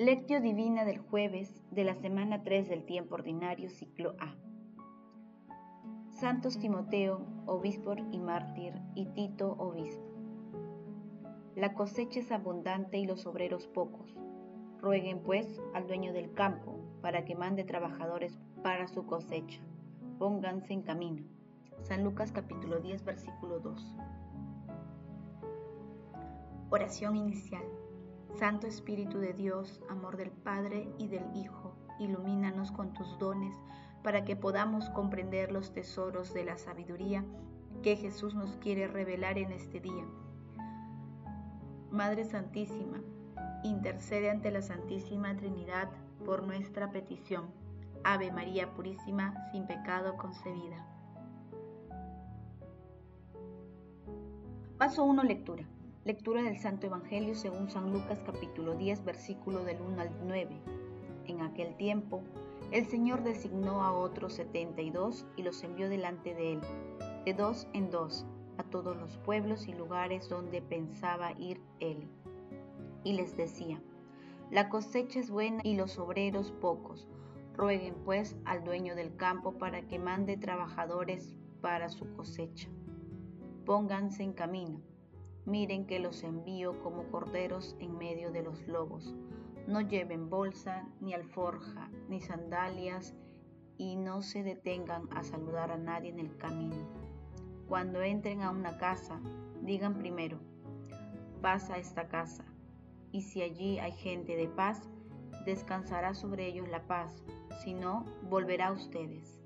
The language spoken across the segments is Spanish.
Lectio Divina del jueves de la semana 3 del tiempo ordinario, ciclo A. Santos Timoteo, obispo y mártir, y Tito, obispo. La cosecha es abundante y los obreros pocos. Rueguen pues al dueño del campo para que mande trabajadores para su cosecha. Pónganse en camino. San Lucas capítulo 10 versículo 2. Oración inicial. Santo Espíritu de Dios, amor del Padre y del Hijo, ilumínanos con tus dones para que podamos comprender los tesoros de la sabiduría que Jesús nos quiere revelar en este día. Madre Santísima, intercede ante la Santísima Trinidad por nuestra petición. Ave María Purísima, sin pecado concebida. Paso 1, lectura. Lectura del Santo Evangelio según San Lucas capítulo 10 versículo del 1 al 9. En aquel tiempo, el Señor designó a otros setenta y dos y los envió delante de él, de dos en dos, a todos los pueblos y lugares donde pensaba ir él. Y les decía, la cosecha es buena y los obreros pocos. Rueguen pues al dueño del campo para que mande trabajadores para su cosecha. Pónganse en camino Miren que los envío como corderos en medio de los lobos. No lleven bolsa, ni alforja, ni sandalias, y no se detengan a saludar a nadie en el camino. Cuando entren a una casa, digan primero, paz a esta casa, y si allí hay gente de paz, descansará sobre ellos la paz, si no, volverá a ustedes.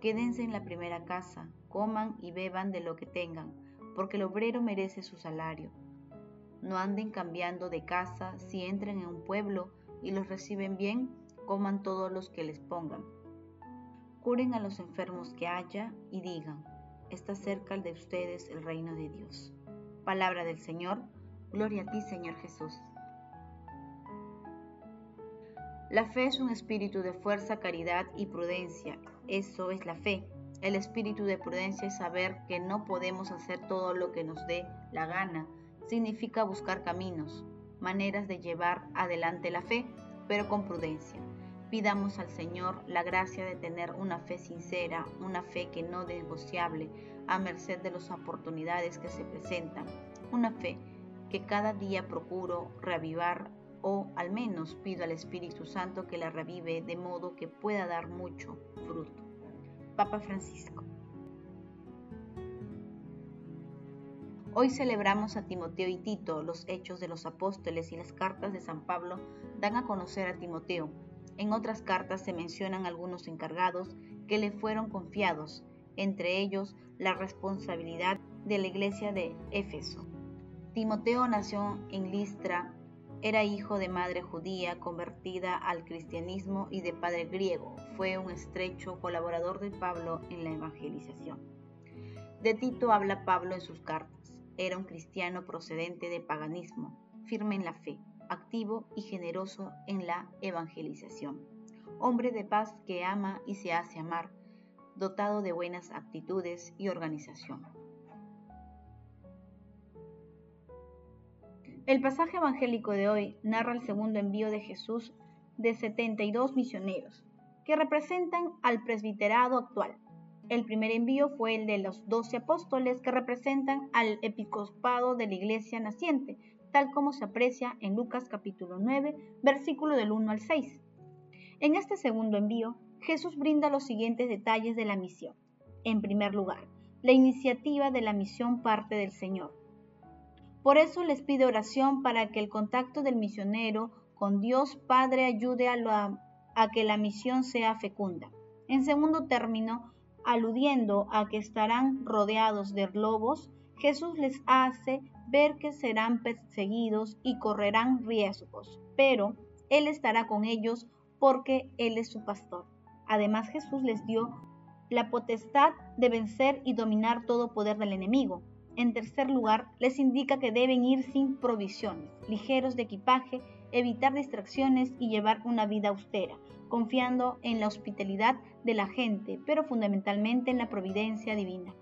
Quédense en la primera casa, coman y beban de lo que tengan porque el obrero merece su salario. No anden cambiando de casa si entran en un pueblo y los reciben bien, coman todos los que les pongan. Curen a los enfermos que haya y digan, está cerca de ustedes el reino de Dios. Palabra del Señor, gloria a ti Señor Jesús. La fe es un espíritu de fuerza, caridad y prudencia. Eso es la fe el espíritu de prudencia es saber que no podemos hacer todo lo que nos dé la gana. Significa buscar caminos, maneras de llevar adelante la fe, pero con prudencia. Pidamos al Señor la gracia de tener una fe sincera, una fe que no negociable, a merced de las oportunidades que se presentan, una fe que cada día procuro reavivar o al menos pido al Espíritu Santo que la revive de modo que pueda dar mucho fruto. Papa Francisco. Hoy celebramos a Timoteo y Tito, los hechos de los apóstoles y las cartas de San Pablo dan a conocer a Timoteo. En otras cartas se mencionan algunos encargados que le fueron confiados, entre ellos la responsabilidad de la iglesia de Éfeso. Timoteo nació en Listra era hijo de madre judía convertida al cristianismo y de padre griego. Fue un estrecho colaborador de Pablo en la evangelización. De Tito habla Pablo en sus cartas. Era un cristiano procedente de paganismo, firme en la fe, activo y generoso en la evangelización. Hombre de paz que ama y se hace amar, dotado de buenas aptitudes y organización. El pasaje evangélico de hoy narra el segundo envío de Jesús de 72 misioneros, que representan al presbiterado actual. El primer envío fue el de los doce apóstoles que representan al episcopado de la iglesia naciente, tal como se aprecia en Lucas capítulo 9, versículo del 1 al 6. En este segundo envío, Jesús brinda los siguientes detalles de la misión. En primer lugar, la iniciativa de la misión parte del Señor. Por eso les pide oración para que el contacto del misionero con Dios Padre ayude a, a que la misión sea fecunda. En segundo término, aludiendo a que estarán rodeados de lobos, Jesús les hace ver que serán perseguidos y correrán riesgos, pero Él estará con ellos porque Él es su pastor. Además Jesús les dio la potestad de vencer y dominar todo poder del enemigo. En tercer lugar, les indica que deben ir sin provisiones, ligeros de equipaje, evitar distracciones y llevar una vida austera, confiando en la hospitalidad de la gente, pero fundamentalmente en la providencia divina.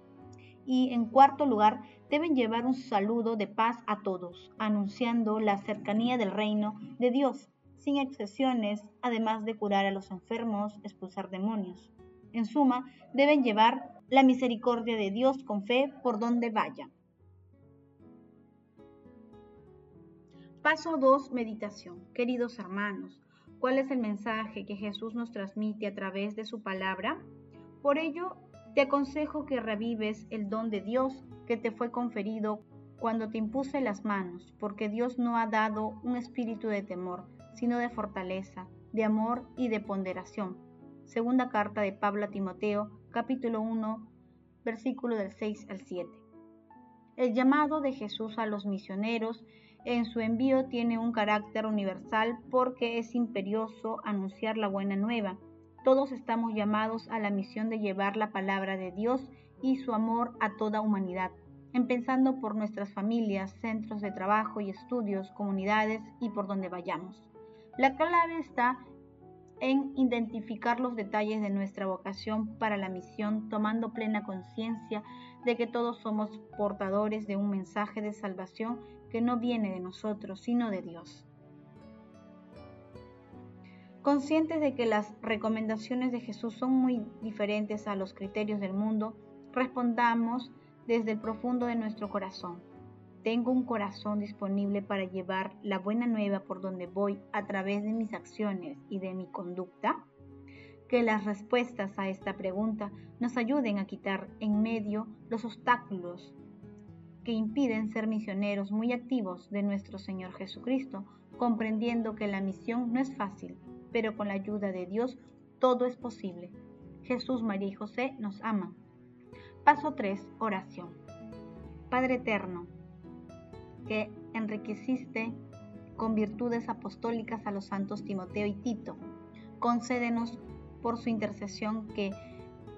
Y en cuarto lugar, deben llevar un saludo de paz a todos, anunciando la cercanía del reino de Dios. sin excepciones, además de curar a los enfermos, expulsar demonios. En suma, deben llevar la misericordia de Dios con fe por donde vayan. Paso 2. Meditación. Queridos hermanos, ¿cuál es el mensaje que Jesús nos transmite a través de su palabra? Por ello, te aconsejo que revives el don de Dios que te fue conferido cuando te impuse las manos, porque Dios no ha dado un espíritu de temor, sino de fortaleza, de amor y de ponderación. Segunda carta de Pablo a Timoteo, capítulo 1, versículo del 6 al 7. El llamado de Jesús a los misioneros en su envío tiene un carácter universal porque es imperioso anunciar la buena nueva. Todos estamos llamados a la misión de llevar la palabra de Dios y su amor a toda humanidad, empezando por nuestras familias, centros de trabajo y estudios, comunidades y por donde vayamos. La clave está en identificar los detalles de nuestra vocación para la misión, tomando plena conciencia de que todos somos portadores de un mensaje de salvación que no viene de nosotros, sino de Dios. Conscientes de que las recomendaciones de Jesús son muy diferentes a los criterios del mundo, respondamos desde el profundo de nuestro corazón. Tengo un corazón disponible para llevar la buena nueva por donde voy a través de mis acciones y de mi conducta. Que las respuestas a esta pregunta nos ayuden a quitar en medio los obstáculos que impiden ser misioneros muy activos de nuestro Señor Jesucristo, comprendiendo que la misión no es fácil, pero con la ayuda de Dios todo es posible. Jesús, María y José nos aman. Paso 3. Oración. Padre Eterno, que enriqueciste con virtudes apostólicas a los santos Timoteo y Tito, concédenos por su intercesión que,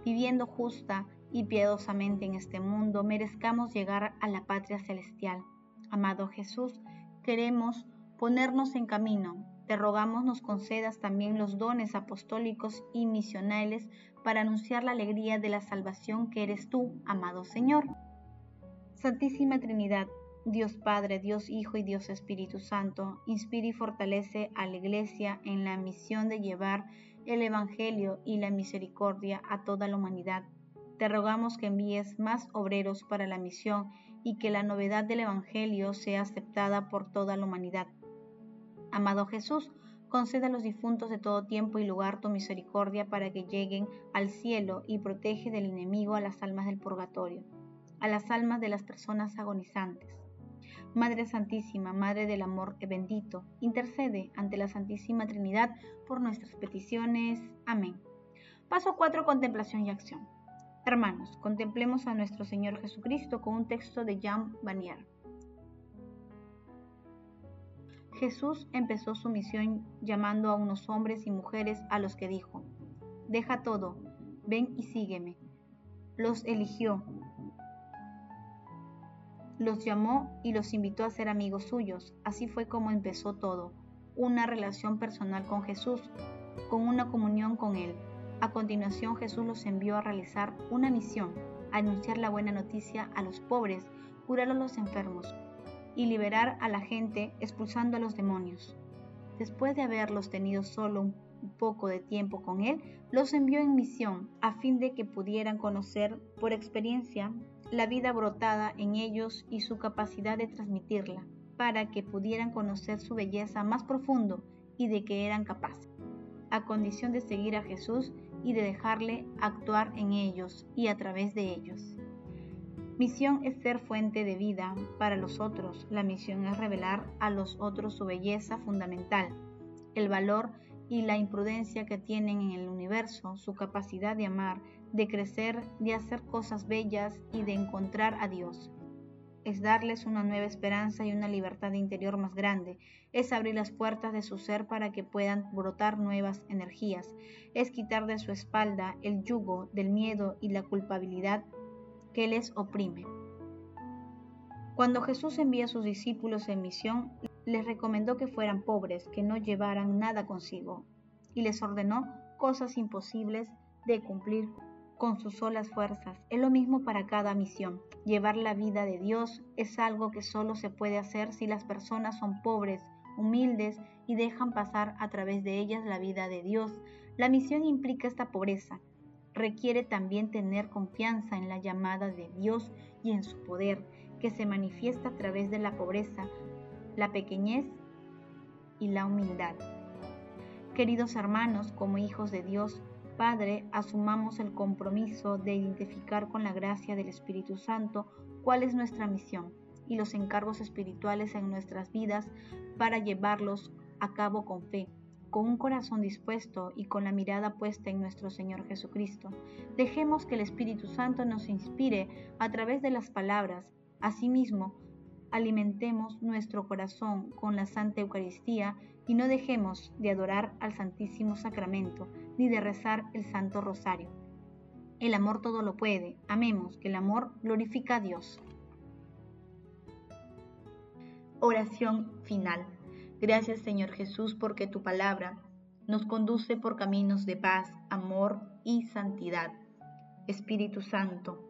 viviendo justa y piadosamente en este mundo, merezcamos llegar a la patria celestial. Amado Jesús, queremos ponernos en camino. Te rogamos nos concedas también los dones apostólicos y misionales para anunciar la alegría de la salvación que eres tú, amado Señor. Santísima Trinidad, Dios Padre, Dios Hijo y Dios Espíritu Santo, inspira y fortalece a la Iglesia en la misión de llevar el Evangelio y la misericordia a toda la humanidad te rogamos que envíes más obreros para la misión y que la novedad del Evangelio sea aceptada por toda la humanidad. Amado Jesús, conceda a los difuntos de todo tiempo y lugar tu misericordia para que lleguen al cielo y protege del enemigo a las almas del purgatorio, a las almas de las personas agonizantes. Madre Santísima, Madre del Amor bendito, intercede ante la Santísima Trinidad por nuestras peticiones. Amén. Paso 4. Contemplación y acción. Hermanos, contemplemos a nuestro Señor Jesucristo con un texto de Jean Vanier. Jesús empezó su misión llamando a unos hombres y mujeres a los que dijo, Deja todo, ven y sígueme. Los eligió, los llamó y los invitó a ser amigos suyos. Así fue como empezó todo, una relación personal con Jesús, con una comunión con Él. A continuación Jesús los envió a realizar una misión, a anunciar la buena noticia a los pobres, curar a los enfermos y liberar a la gente expulsando a los demonios. Después de haberlos tenido solo un poco de tiempo con Él, los envió en misión a fin de que pudieran conocer por experiencia la vida brotada en ellos y su capacidad de transmitirla, para que pudieran conocer su belleza más profundo y de que eran capaces. A condición de seguir a Jesús y de dejarle actuar en ellos y a través de ellos. Misión es ser fuente de vida para los otros. La misión es revelar a los otros su belleza fundamental, el valor y la imprudencia que tienen en el universo, su capacidad de amar, de crecer, de hacer cosas bellas y de encontrar a Dios. Es darles una nueva esperanza y una libertad interior más grande, es abrir las puertas de su ser para que puedan brotar nuevas energías, es quitar de su espalda el yugo del miedo y la culpabilidad que les oprime. Cuando Jesús envía a sus discípulos en misión, les recomendó que fueran pobres, que no llevaran nada consigo, y les ordenó cosas imposibles de cumplir con sus solas fuerzas. Es lo mismo para cada misión. Llevar la vida de Dios es algo que solo se puede hacer si las personas son pobres, humildes y dejan pasar a través de ellas la vida de Dios. La misión implica esta pobreza. Requiere también tener confianza en la llamada de Dios y en su poder, que se manifiesta a través de la pobreza, la pequeñez y la humildad. Queridos hermanos, como hijos de Dios, Padre, asumamos el compromiso de identificar con la gracia del Espíritu Santo cuál es nuestra misión y los encargos espirituales en nuestras vidas para llevarlos a cabo con fe, con un corazón dispuesto y con la mirada puesta en nuestro Señor Jesucristo. Dejemos que el Espíritu Santo nos inspire a través de las palabras. Asimismo, alimentemos nuestro corazón con la Santa Eucaristía y no dejemos de adorar al Santísimo Sacramento ni de rezar el Santo Rosario. El amor todo lo puede. Amemos que el amor glorifica a Dios. Oración final. Gracias Señor Jesús porque tu palabra nos conduce por caminos de paz, amor y santidad. Espíritu Santo,